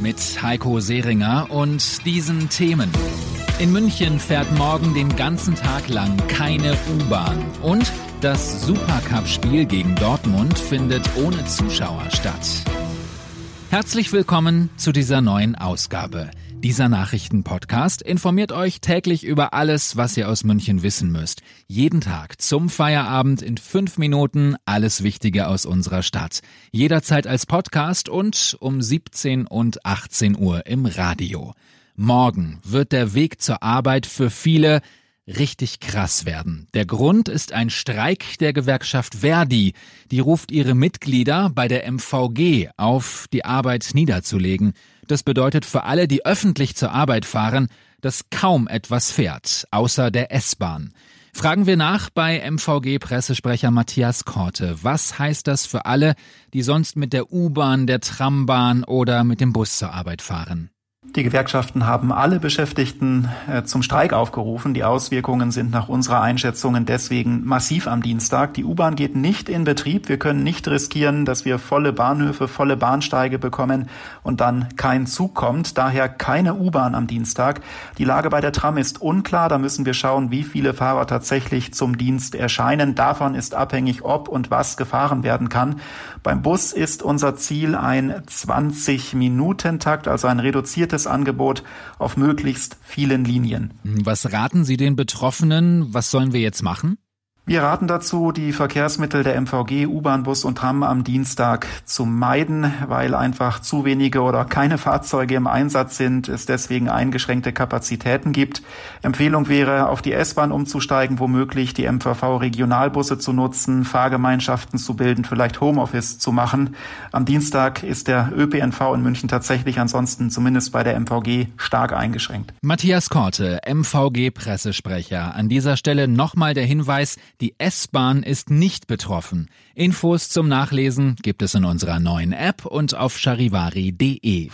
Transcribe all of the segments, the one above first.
Mit Heiko Seringer und diesen Themen. In München fährt morgen den ganzen Tag lang keine U-Bahn und das Supercup-Spiel gegen Dortmund findet ohne Zuschauer statt. Herzlich willkommen zu dieser neuen Ausgabe. Dieser Nachrichtenpodcast informiert euch täglich über alles, was ihr aus München wissen müsst. Jeden Tag zum Feierabend in fünf Minuten alles Wichtige aus unserer Stadt. Jederzeit als Podcast und um 17 und 18 Uhr im Radio. Morgen wird der Weg zur Arbeit für viele richtig krass werden. Der Grund ist ein Streik der Gewerkschaft Verdi. Die ruft ihre Mitglieder bei der MVG auf, die Arbeit niederzulegen. Das bedeutet für alle, die öffentlich zur Arbeit fahren, dass kaum etwas fährt, außer der S-Bahn. Fragen wir nach bei MVG-Pressesprecher Matthias Korte. Was heißt das für alle, die sonst mit der U-Bahn, der Trambahn oder mit dem Bus zur Arbeit fahren? Die Gewerkschaften haben alle Beschäftigten äh, zum Streik aufgerufen. Die Auswirkungen sind nach unserer Einschätzung deswegen massiv am Dienstag. Die U-Bahn geht nicht in Betrieb. Wir können nicht riskieren, dass wir volle Bahnhöfe, volle Bahnsteige bekommen und dann kein Zug kommt. Daher keine U-Bahn am Dienstag. Die Lage bei der Tram ist unklar. Da müssen wir schauen, wie viele Fahrer tatsächlich zum Dienst erscheinen. Davon ist abhängig, ob und was gefahren werden kann. Beim Bus ist unser Ziel ein 20-Minuten-Takt, also ein reduziertes breites Angebot auf möglichst vielen Linien. Was raten Sie den Betroffenen? Was sollen wir jetzt machen? Wir raten dazu, die Verkehrsmittel der MVG, U-Bahn, Bus und Tram am Dienstag zu meiden, weil einfach zu wenige oder keine Fahrzeuge im Einsatz sind, es deswegen eingeschränkte Kapazitäten gibt. Empfehlung wäre, auf die S-Bahn umzusteigen, womöglich die MVV-Regionalbusse zu nutzen, Fahrgemeinschaften zu bilden, vielleicht Homeoffice zu machen. Am Dienstag ist der ÖPNV in München tatsächlich ansonsten zumindest bei der MVG stark eingeschränkt. Matthias Korte, MVG-Pressesprecher. An dieser Stelle nochmal der Hinweis, die S-Bahn ist nicht betroffen. Infos zum Nachlesen gibt es in unserer neuen App und auf charivari.de.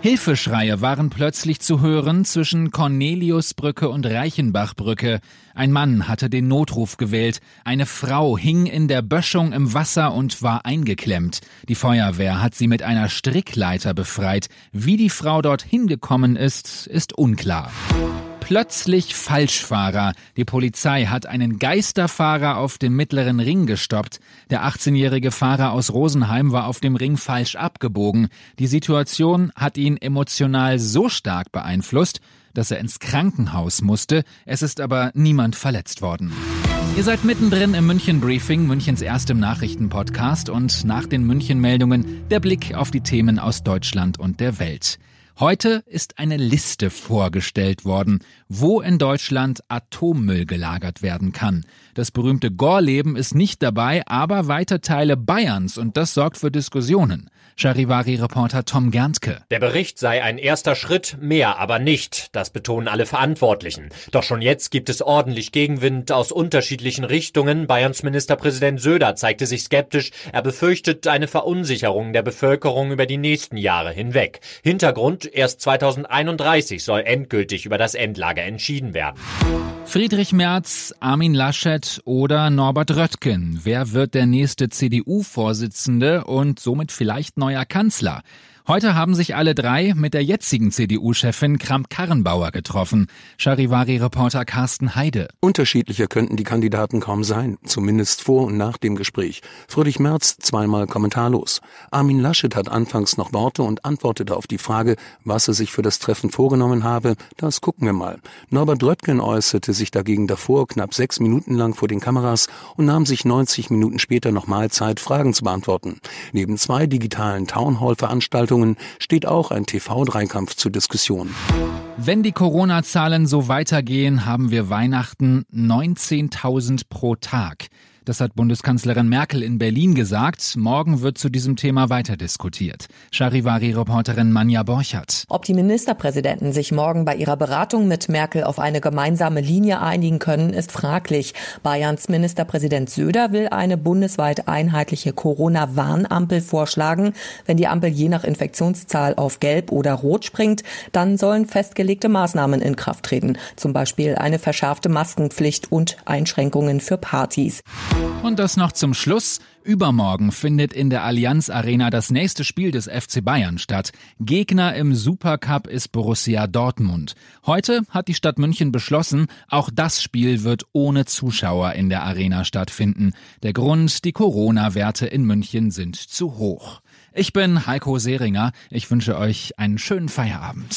Hilfeschreie waren plötzlich zu hören zwischen Corneliusbrücke und Reichenbachbrücke. Ein Mann hatte den Notruf gewählt. Eine Frau hing in der Böschung im Wasser und war eingeklemmt. Die Feuerwehr hat sie mit einer Strickleiter befreit. Wie die Frau dorthin gekommen ist, ist unklar plötzlich Falschfahrer. Die Polizei hat einen Geisterfahrer auf dem mittleren Ring gestoppt. Der 18-jährige Fahrer aus Rosenheim war auf dem Ring falsch abgebogen. Die Situation hat ihn emotional so stark beeinflusst, dass er ins Krankenhaus musste. Es ist aber niemand verletzt worden. Ihr seid mittendrin im München Briefing, Münchens erstem Nachrichtenpodcast und nach den München Meldungen der Blick auf die Themen aus Deutschland und der Welt. Heute ist eine Liste vorgestellt worden, wo in Deutschland Atommüll gelagert werden kann. Das berühmte Gorleben ist nicht dabei, aber weite Teile Bayerns und das sorgt für Diskussionen. Charivari-Reporter Tom Gerntke. Der Bericht sei ein erster Schritt, mehr aber nicht. Das betonen alle Verantwortlichen. Doch schon jetzt gibt es ordentlich Gegenwind aus unterschiedlichen Richtungen. Bayerns Ministerpräsident Söder zeigte sich skeptisch. Er befürchtet eine Verunsicherung der Bevölkerung über die nächsten Jahre hinweg. Hintergrund, erst 2031 soll endgültig über das Endlager entschieden werden. Friedrich Merz, Armin Laschet oder Norbert Röttgen. Wer wird der nächste CDU-Vorsitzende und somit vielleicht neuer Kanzler? Heute haben sich alle drei mit der jetzigen CDU-Chefin Kramp-Karrenbauer getroffen. Charivari-Reporter Carsten Heide. Unterschiedlicher könnten die Kandidaten kaum sein, zumindest vor und nach dem Gespräch. Friedrich Merz zweimal kommentarlos. Armin Laschet hat anfangs noch Worte und antwortete auf die Frage, was er sich für das Treffen vorgenommen habe. Das gucken wir mal. Norbert Röttgen äußerte sich dagegen davor knapp sechs Minuten lang vor den Kameras und nahm sich 90 Minuten später nochmal Zeit, Fragen zu beantworten. Neben zwei digitalen Townhall-Veranstaltungen Richtungen steht auch ein TV-Dreikampf zur Diskussion. Wenn die Corona-Zahlen so weitergehen, haben wir Weihnachten 19.000 pro Tag. Das hat Bundeskanzlerin Merkel in Berlin gesagt. Morgen wird zu diesem Thema weiter diskutiert. Charivari-Reporterin Manja Borchert. Ob die Ministerpräsidenten sich morgen bei ihrer Beratung mit Merkel auf eine gemeinsame Linie einigen können, ist fraglich. Bayerns Ministerpräsident Söder will eine bundesweit einheitliche Corona-Warnampel vorschlagen. Wenn die Ampel je nach Infektionszahl auf Gelb oder Rot springt, dann sollen festgelegte Maßnahmen in Kraft treten. Zum Beispiel eine verschärfte Maskenpflicht und Einschränkungen für Partys. Und das noch zum Schluss. Übermorgen findet in der Allianz Arena das nächste Spiel des FC Bayern statt. Gegner im Supercup ist Borussia Dortmund. Heute hat die Stadt München beschlossen, auch das Spiel wird ohne Zuschauer in der Arena stattfinden. Der Grund, die Corona-Werte in München sind zu hoch. Ich bin Heiko Seringer. Ich wünsche euch einen schönen Feierabend.